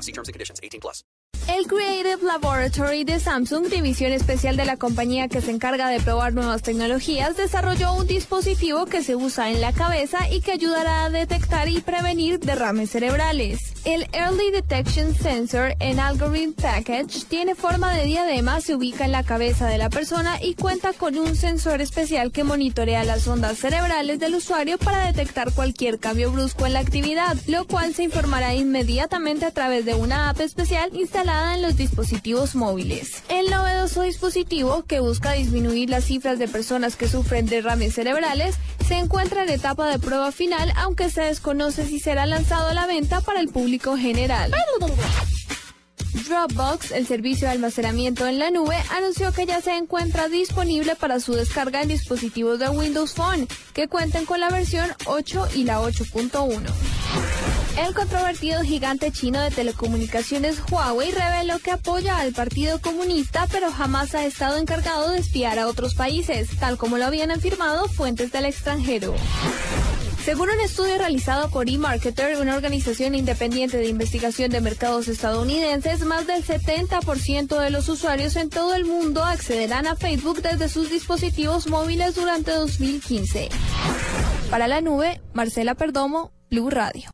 law. See terms and conditions. 18 plus. El Creative Laboratory de Samsung, división especial de la compañía que se encarga de probar nuevas tecnologías, desarrolló un dispositivo que se usa en la cabeza y que ayudará a detectar y prevenir derrames cerebrales. El Early Detection Sensor en Algorithm Package tiene forma de diadema, se ubica en la cabeza de la persona y cuenta con un sensor especial que monitorea las ondas cerebrales del usuario para detectar cualquier cambio brusco en la actividad, lo cual se informará inmediatamente a través de una app especial instalada en los dispositivos móviles. El novedoso dispositivo, que busca disminuir las cifras de personas que sufren derrames cerebrales, se encuentra en etapa de prueba final, aunque se desconoce si será lanzado a la venta para el público general. Dropbox, el servicio de almacenamiento en la nube, anunció que ya se encuentra disponible para su descarga en dispositivos de Windows Phone que cuenten con la versión 8 y la 8.1. El controvertido gigante chino de telecomunicaciones Huawei reveló que apoya al Partido Comunista, pero jamás ha estado encargado de espiar a otros países, tal como lo habían afirmado fuentes del extranjero. Según un estudio realizado por eMarketer, una organización independiente de investigación de mercados estadounidenses, más del 70% de los usuarios en todo el mundo accederán a Facebook desde sus dispositivos móviles durante 2015. Para la nube, Marcela Perdomo, Blue Radio.